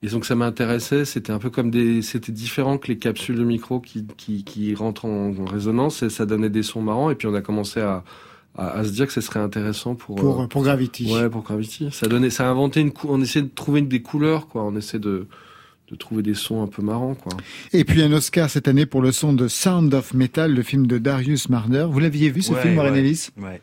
Et donc ça m'intéressait, c'était un peu comme des, c'était différent que les capsules de micro qui rentrent en, en résonance, et ça donnait des sons marrants, et puis on a commencé à, à, à se dire que ce serait intéressant pour Pour, euh, pour Gravity. Ouais, pour Gravity. Ça donnait, ça a inventé une, on essaie de trouver des couleurs, quoi. On essaie de, de trouver des sons un peu marrants, quoi. Et puis un Oscar cette année pour le son de Sound of Metal, le film de Darius Marder. Vous l'aviez vu ce Ouais, film, Warren ouais. Ellis? Ouais.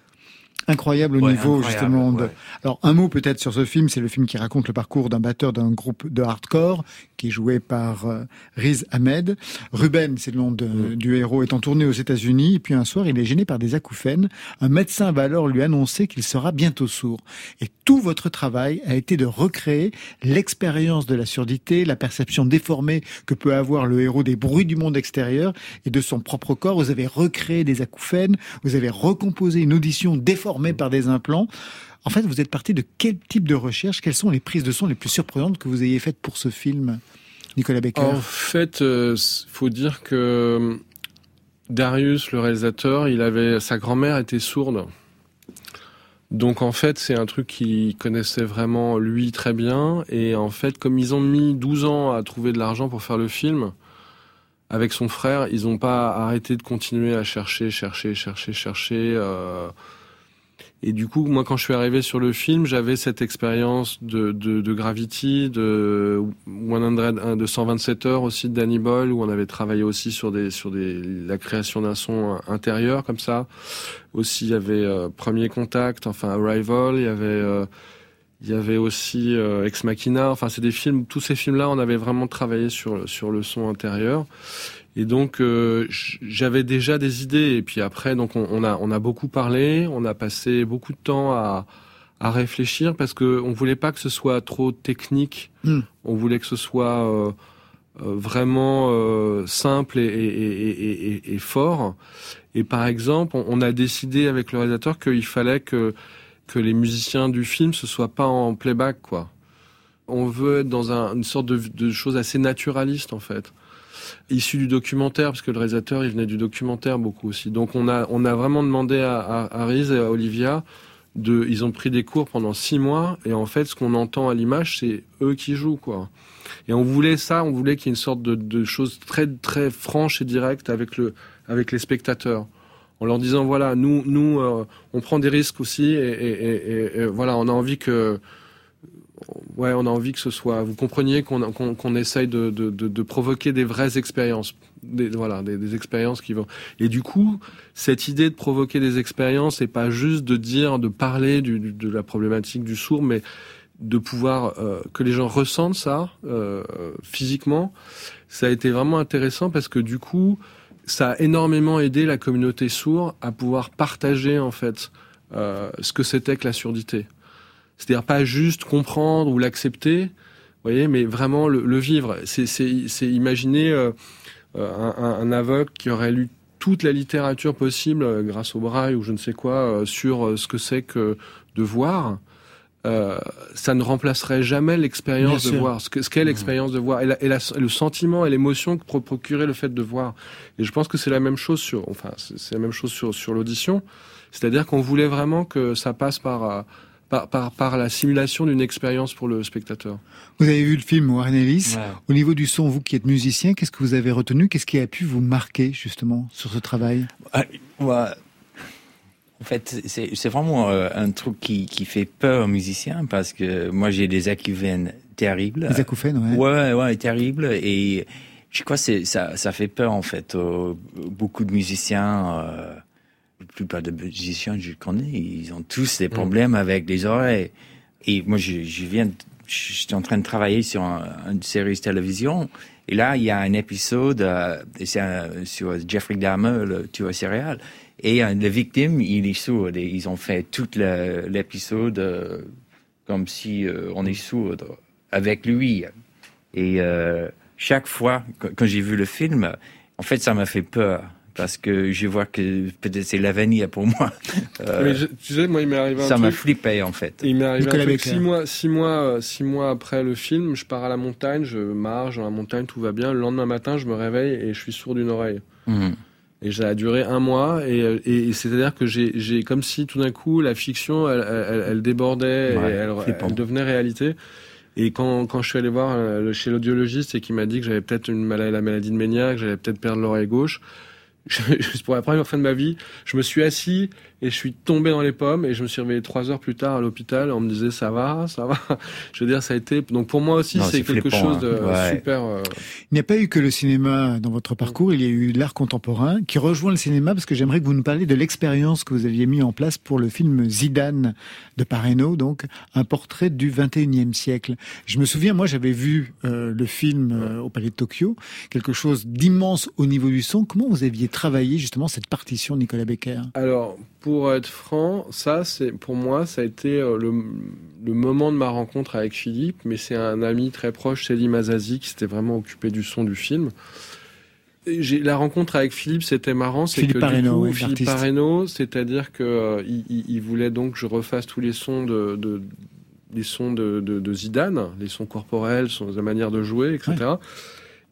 Incroyable au Ouais, niveau incroyable, justement. De... ouais. Alors un mot peut-être sur ce film, c'est le film qui raconte le parcours d'un batteur d'un groupe de hardcore qui est joué par euh, Riz Ahmed. Ruben, c'est le nom de- Mm. du héros, est en tournée aux États-Unis et puis un soir il est gêné par des acouphènes. Un médecin va alors lui annoncer qu'il sera bientôt sourd. Et tout votre travail a été de recréer l'expérience de la surdité, la perception déformée que peut avoir le héros des bruits du monde extérieur et de son propre corps. Vous avez recréé des acouphènes, vous avez recomposé une audition déformée par des implants. En fait, vous êtes parti de quel type de recherche Quelles sont les prises de son les plus surprenantes que vous ayez faites pour ce film, Nicolas Becker? En fait, euh, s- faut dire que euh, Darius, le réalisateur, il avait sa grand-mère était sourde. Donc en fait, c'est un truc qu'il connaissait vraiment lui très bien. Et en fait, comme ils ont mis 12 ans à trouver de l'argent pour faire le film, avec son frère, ils n'ont pas arrêté de continuer à chercher, chercher, chercher, chercher. euh, Et du coup, moi, quand je suis arrivé sur le film, j'avais cette expérience de, de, de Gravity, de 100, de 127 heures aussi de Danny Boyle, où on avait travaillé aussi sur des, sur des, la création d'un son intérieur comme ça. Aussi, il y avait euh, Premier Contact, enfin Arrival, il y avait, euh, il y avait aussi euh, Ex Machina. Enfin, c'est des films. Tous ces films-là, on avait vraiment travaillé sur sur le son intérieur. Et donc euh, j'avais déjà des idées. Et puis après, donc on, on a on a beaucoup parlé, on a passé beaucoup de temps à à réfléchir parce que on voulait pas que ce soit trop technique. Hmm. On voulait que ce soit euh, euh, vraiment euh, simple et, et, et, et, et- et fort. Et par exemple, on, on a décidé avec le réalisateur qu'il fallait que que les musiciens du film ce soit pas en playback quoi. On veut être dans un, une sorte de, de chose assez naturaliste en fait issu du documentaire, parce que le réalisateur, il venait du documentaire beaucoup aussi. Donc on a, on a vraiment demandé à, à, Riz et à Olivia, de, ils ont pris des cours pendant six mois, et en fait, ce qu'on entend à l'image, c'est eux qui jouent, quoi. Et on voulait ça, on voulait qu'il y ait une sorte de, de chose très, très franche et directe avec le, avec les spectateurs. En leur disant, voilà, nous, nous, euh, on prend des risques aussi, et voilà, on a envie que, ouais, on a envie que ce soit, vous compreniez qu'on qu'on essaye de, de, de, de provoquer des vraies expériences, des, voilà, des, des expériences qui vont. Et du coup, cette idée de provoquer des expériences, c'est pas juste de dire, de parler du, du- de la problématique du sourd, mais de pouvoir euh, que les gens ressentent ça euh, physiquement. Ça a été vraiment intéressant parce que du coup, ça a énormément aidé la communauté sourde à pouvoir partager en fait euh, ce que c'était que la surdité. C'est-à-dire pas juste comprendre ou l'accepter, voyez, mais vraiment le, le vivre. C'est, imaginer euh, euh, un, un- aveugle qui aurait lu toute la littérature possible euh, grâce au braille ou je ne sais quoi euh, sur ce que c'est que de voir. Euh, ça ne remplacerait jamais l'expérience de voir, ce, que, ce qu'est l'expérience de voir, et, la- et la- le sentiment et l'émotion que pro- procurait le fait de voir. Et je pense que c'est la même chose sur, enfin, c'est la même chose sur, sur l'audition. C'est-à-dire qu'on voulait vraiment que ça passe par, par, par, par la simulation d'une expérience pour le spectateur. Vous avez vu le film Warren Ellis. Ouais. Au niveau du son, vous qui êtes musicien, qu'est-ce que vous avez retenu? Qu'est-ce qui a pu vous marquer justement sur ce travail? Ah, ouais. En fait, c'est c'est vraiment euh, un truc qui, qui fait peur aux musiciens parce que moi j'ai des acouphènes terribles. Les acouphènes, ouais. Ouais, ouais, terribles. Et je crois que c'est- ça, ça fait peur en fait. aux- beaucoup de musiciens, euh, plupart des musiciens que je connais, ils ont tous des problèmes avec les oreilles. Et moi, je, je viens, je suis en train de travailler sur un- une série de télévision. Et là, il y a un épisode, euh, c'est sur Jeffrey Dahmer, le tueur céréal. Et euh, la victime, il est sourd. Et ils ont fait tout l'épisode euh, comme si euh, on est sourd avec lui. Et chaque fois, quand j'ai vu le film, en fait, ça m'a fait peur. Parce que je vois que peut-être c'est l'avenir pour moi. Euh, <laughs> Mais je- tu sais, moi, il m'est arrivé un ça m'a flippé, en fait. Il m'est arrivé Nicolas un truc, six mois, six mois, euh, six mois après le film, je pars à la montagne, je marche dans la montagne, tout va bien. Le lendemain matin, je me réveille et je suis sourd d'une oreille. Mhm. Et ça a duré un mois, et, euh, et, et c'est-à-dire que j'ai, j'ai comme si tout d'un coup la fiction, elle, elle, elle débordait, Ouais, et elle, devenait réalité. Et quand, quand je suis allé voir euh, chez l'audiologiste et qui m'a dit que j'avais peut-être une maladie, la maladie de Méniac, que j'allais peut-être perdre l'oreille gauche, <laughs> je- pour la première fois de ma vie, je me suis assis et je suis tombé dans les pommes et je me suis réveillé trois heures plus tard à l'hôpital. On me disait ça va, ça va. Je veux dire, ça a été donc pour moi aussi c'est c'est quelque flippant, chose de hein. Ouais. super. euh, Il n'y a pas eu que le cinéma dans votre parcours, il y a eu l'art contemporain qui rejoint le cinéma parce que j'aimerais que vous nous parliez de l'expérience que vous aviez mis en place pour le film Zidane de Pareno, donc un portrait du 21e siècle. Je me souviens, moi j'avais vu euh, le film euh, au Palais de Tokyo, quelque chose d'immense au niveau du son. Comment vous aviez travaillé justement cette partition, Nicolas Becker? Alors, pour être franc, ça, c'est pour moi, ça a été euh, le, le moment de ma rencontre avec Philippe, mais c'est un ami très proche, Selim Azazi, qui s'était vraiment occupé du son du film. Et La rencontre avec Philippe, c'était marrant, c'est Philippe que Parreno, du coup, oui, Philippe. Parreno, c'est-à-dire que euh, il, voulait donc que je refasse tous les sons de, de les sons de, de, de Zidane, les sons corporels, son, sa manière de jouer, etc.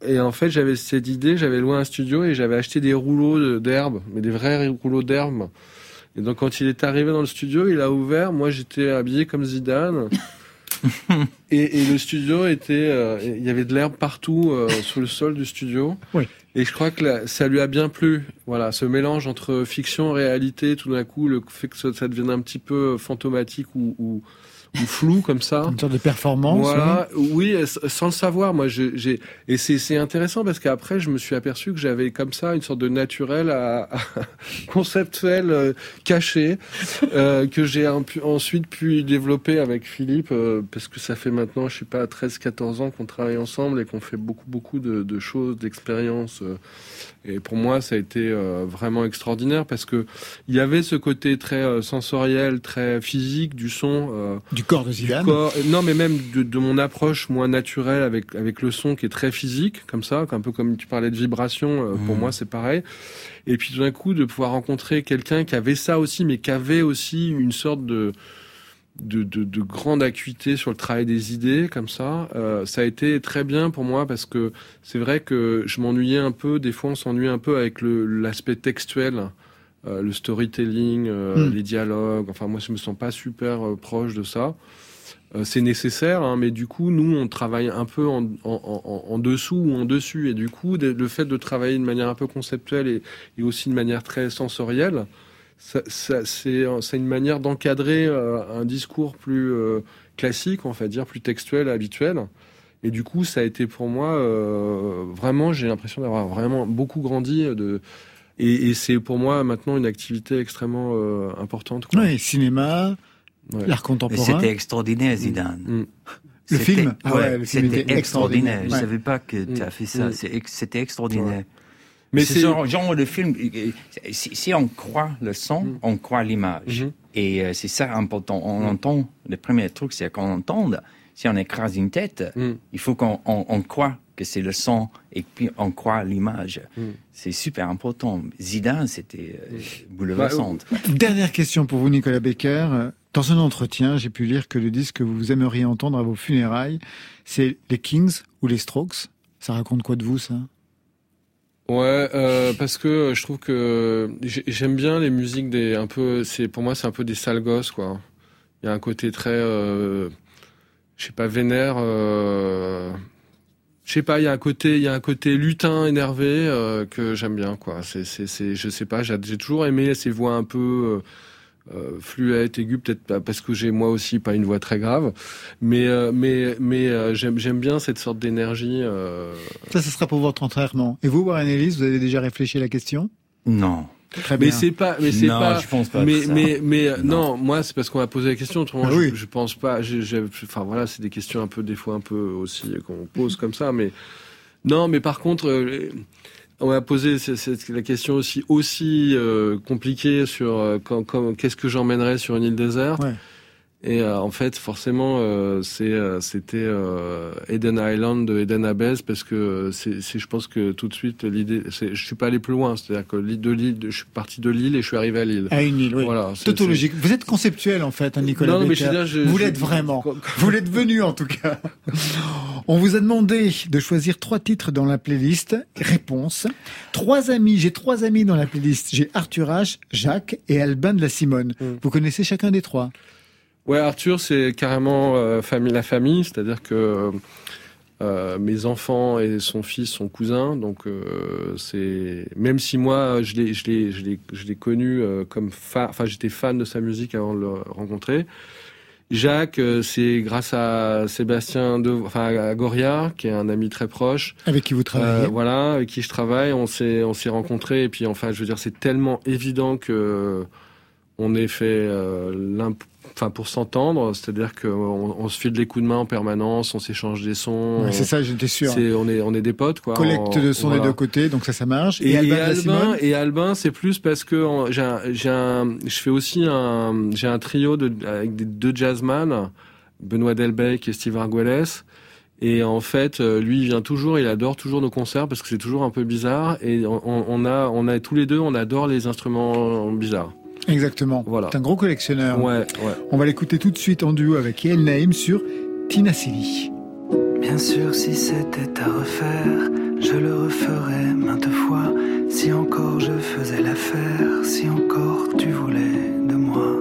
Et en fait, j'avais cette idée, j'avais loué un studio et j'avais acheté des rouleaux d'herbe, mais des vrais rouleaux d'herbe. Et donc, quand il est arrivé dans le studio, il a ouvert. Moi, j'étais habillé comme Zidane. <laughs> et, et le studio était, euh, il y avait de l'herbe partout euh, sur le sol du studio. Oui. Et je crois que là, ça lui a bien plu. Voilà, ce mélange entre fiction et réalité, tout d'un coup, le fait que ça, ça devienne un petit peu fantomatique ou, ou, ou flou comme ça. Une sorte de performance. Voilà, oui, sans le savoir, moi, j'ai et c'est c'est intéressant parce qu'après, je me suis aperçu que j'avais comme ça une sorte de naturel à, à- <laughs> conceptuel euh, caché euh, que j'ai ensuite pu développer avec Philippe euh, parce que ça fait maintenant, je sais pas, 13-14 ans qu'on travaille ensemble et qu'on fait beaucoup beaucoup de, de choses, d'expériences. euh, et pour moi, ça a été euh, vraiment extraordinaire parce que il y avait ce côté très sensoriel, très physique du son. euh, Du corps de Zidane. corps- euh, non, mais même de, de mon approche moins naturelle avec avec le son qui est très physique, comme ça, un peu comme tu parlais de vibration. euh, Pour Mhm. moi, c'est pareil. Et puis tout d'un coup, de pouvoir rencontrer quelqu'un qui avait ça aussi, mais qui avait aussi une sorte de de, de, de grande acuité sur le travail des idées, comme ça, euh, ça a été très bien pour moi parce que c'est vrai que je m'ennuyais un peu. Des fois, on s'ennuie un peu avec l'aspect textuel. Euh, le storytelling, euh, Mm. les dialogues. Enfin, moi, je me sens pas super euh, proche de ça. Euh, c'est nécessaire, hein, mais du coup, nous, on travaille un peu en, en, en, en dessous ou en dessus. Et du coup, le fait de travailler de manière un peu conceptuelle et, et aussi de manière très sensorielle, ça, ça- c'est c'est une manière d'encadrer un discours plus classique, on va dire, plus textuel, habituel. Et du coup, ça a été pour moi vraiment, j'ai l'impression d'avoir vraiment beaucoup grandi. De, et, et c'est pour moi maintenant une activité extrêmement euh, importante. quoi. Oui, cinéma, Ouais. l'art contemporain. c'était extraordinaire, Zidane. Mm. Le C'était- film? Ah ouais, le film c'était était extraordinaire. extraordinaire. Je Ouais. savais pas que tu as fait ça. Mm. C'était extraordinaire. Mais Mais c'est- genre, genre de film. Si, si on croit le son, Mm. on croit l'image. Mhm. Et euh, c'est ça important. On entend. Le premier truc, c'est qu'on entende. Si on écrase une tête, Mm. il faut qu'on on, on croit que c'est le son et puis on croit l'image. Mm. C'est super important. Zidane, c'était euh, Bah, bouleversant. Dernière question pour vous, Nicolas Becker. Dans un entretien, j'ai pu lire que le disque que vous aimeriez entendre à vos funérailles, c'est les Kings ou les Strokes. Ça raconte quoi de vous, ça? Ouais, euh, parce que je trouve que j'ai- j'aime bien les musiques des un peu. C'est pour moi c'est un peu des sales gosses quoi. Il y a un côté très, euh, je sais pas vénère. Euh, je sais pas, il y a un côté, il y a un côté lutin énervé euh, que j'aime bien quoi. C'est c'est c'est je sais pas, j'ai j'ai toujours aimé ces voix un peu. Euh, euh, fluette, aiguë, peut-être pas- parce que j'ai moi aussi pas une voix très grave, mais euh, mais mais euh, j'aime j'aime bien cette sorte d'énergie. Euh, Ça, ce sera pour votre enterrement. Et vous, Warren Ellis, vous avez déjà réfléchi à la question? Non. Très bien. Mais c'est pas, mais c'est Non, pas. je pense pas Mais mais mais Non. non, moi c'est parce qu'on m'a posé la question. Autrement, Ah je, oui. je pense pas. j'ai- j'ai- Enfin voilà, c'est des questions un peu des fois un peu aussi qu'on pose comme ça. Mais non, mais par contre, euh, on m'a posé la question aussi aussi euh, compliquée sur euh, quand, quand- qu'est-ce que j'emmènerais sur une île déserte? Ouais. Et euh, en fait, forcément, euh, c'est euh, c'était euh, Eden Island de Eden Abbas parce que euh, c'est c'est- je pense que tout de suite l'idée, c'est- je suis pas allé plus loin, c'est-à-dire que l'île de l'île, je suis parti de l'île et je suis arrivé à l'île. À une île, oui. Voilà, Tautologique. Vous êtes conceptuel, en fait, hein, Nicolas Non, non, mais je veux dire, je- vous l'êtes vraiment. Vous l'êtes venu, en tout cas. On vous a demandé de choisir trois titres dans la playlist. Réponse. Trois amis. J'ai trois amis dans la playlist. J'ai Arthur H, Jacques et Albin de la Simone. Mm. Vous connaissez chacun des trois? Ouais, Arthur, c'est carrément euh, famille, la famille, c'est-à-dire que Euh, mes enfants et son fils sont cousins, donc euh, c'est même si moi je l'ai je l'ai je l'ai je l'ai connu comme fan, enfin j'étais fan de sa musique avant de le rencontrer. Jacques, c'est grâce à Sébastien de, enfin à Goria, qui est un ami très proche. Avec qui vous travaillez Euh, voilà, avec qui je travaille. On s'est, on s'est rencontrés et puis enfin, je veux dire, c'est tellement évident que on est fait euh, l'un, enfin pour s'entendre, c'est-à-dire qu'on on se file des coups de main en permanence, on s'échange des sons. Ouais, c'est ça, j'étais sûr. c'est- on est, on est des potes quoi. Collecte On- de son voilà. des deux côtés, donc ça, ça marche. Et, et Albin la Albin, et Albin, c'est plus parce que j'ai je fais aussi un, j'ai un trio de, avec des deux jazzman, Benoît Delbecq et Steve Arguelles. Et en fait, euh, lui, il vient toujours, il adore toujours nos concerts parce que c'est toujours un peu bizarre. Et on- on a, on a tous les deux, on adore les instruments bizarres. Exactement. Voilà. C'est un gros collectionneur. Ouais, ouais. On va l'écouter tout de suite en duo avec Yael Naïm sur Tina Silly. Bien sûr, si c'était à refaire, je le referais maintes fois. Si encore je faisais l'affaire, si encore tu voulais de moi.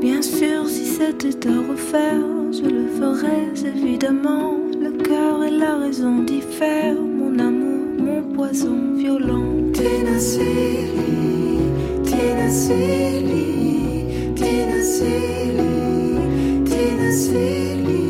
Bien sûr, si c'était à refaire, je le ferais évidemment. Le cœur et la raison diffèrent. Mon amour, poison violent. Tina Silly, Tina Silly, Tina Silly, Tina Silly.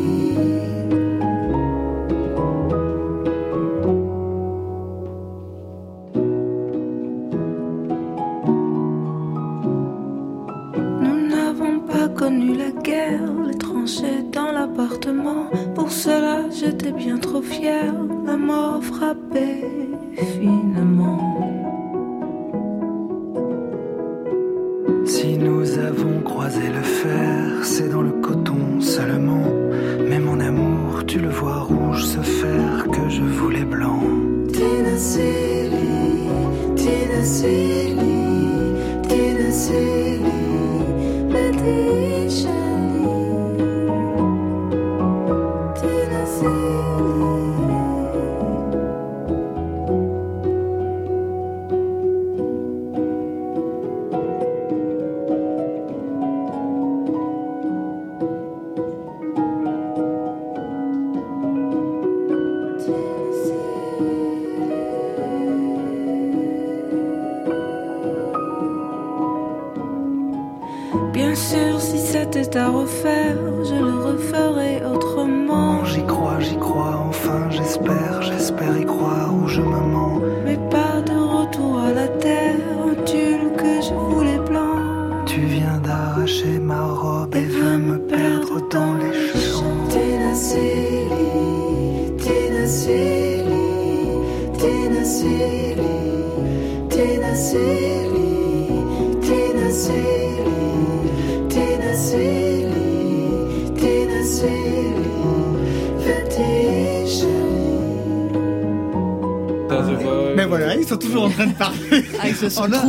Nous n'avons pas connu la guerre, les tranchées dans l'appartement. Pour cela, j'étais bien trop fière. La mort frappait finement. Si nous avons croisé le fer, c'est dans le coton seulement. Mais mon amour, tu le vois rouge se faire que je voulais blanc. Tina Silly,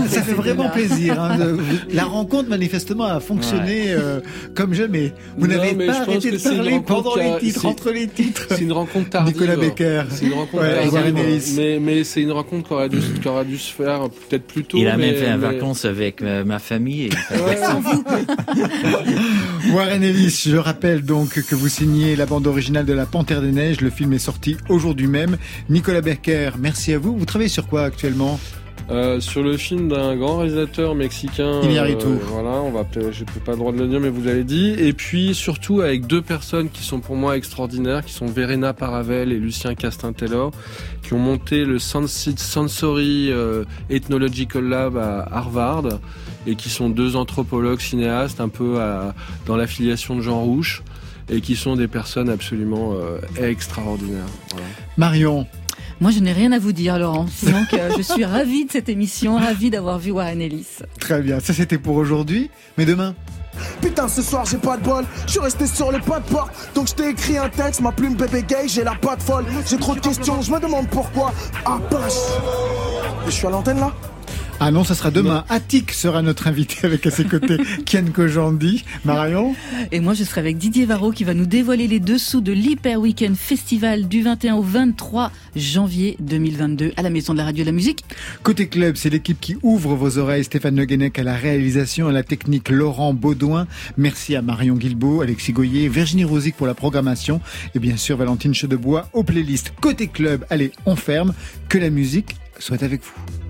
ça fait vraiment plaisir. hein, de- <laughs> la rencontre manifestement a fonctionné euh, comme jamais. Vous n'avez pas arrêté de parler pendant les titres, c'est- entre les titres. C'est une rencontre tardive. Nicolas Becker. C'est une rencontre Ouais, tardive. Mais, mais c'est une rencontre qui aurait dû, aurait dû se faire peut-être plus tôt. Il a mais- même fait un mais- vacances avec euh, ma famille. <laughs> Et... Warren Ellis, je rappelle donc que vous signez la bande originale de La Panthère des Neiges. Le film est sorti aujourd'hui même. Nicolas Becker, merci à vous. Vous travaillez sur quoi actuellement? Euh, sur le film d'un grand réalisateur mexicain. Iñárritu. euh, voilà, on va j'ai peut-être pas le droit de le dire, mais vous l'avez dit. Et puis surtout avec deux personnes qui sont pour moi extraordinaires, qui sont Verena Paravel et Lucien Castin-Taylor, qui ont monté le Sensory euh, Ethnological Lab à Harvard et qui sont deux anthropologues cinéastes un peu à- dans l'affiliation de Jean Rouche et qui sont des personnes absolument euh, extraordinaires. Voilà. Marion. Moi, je n'ai rien à vous dire, Laurent. Sinon que je suis ravie de cette émission, ravie d'avoir vu Warren Ellis. Très bien, ça c'était pour aujourd'hui. Mais demain? Putain, ce soir j'ai pas de bol. Je suis resté sur le pas de porte. Donc je t'ai écrit un texte, ma plume bébé gay, j'ai la patte folle. J'ai trop de questions, je me demande pourquoi. Ah, vache. Je suis à l'antenne là? Ah non, ça sera demain. Attic sera notre invité avec à ses côtés <laughs> Ken Kojandi. Marion Et moi, je serai avec Didier Varro qui va nous dévoiler les dessous de l'Hyper Weekend Festival du 21 au 23 janvier 2022 à la Maison de la Radio et de la Musique. Côté club, c'est l'équipe qui ouvre vos oreilles. Stéphane Le Guenec à la réalisation, à la technique Laurent Baudouin. Merci à Marion Guilbeault, Alexis Goyer, Virginie Rosic pour la programmation et bien sûr Valentine Chedebois aux playlists. Côté club, allez, on ferme. Que la musique soit avec vous.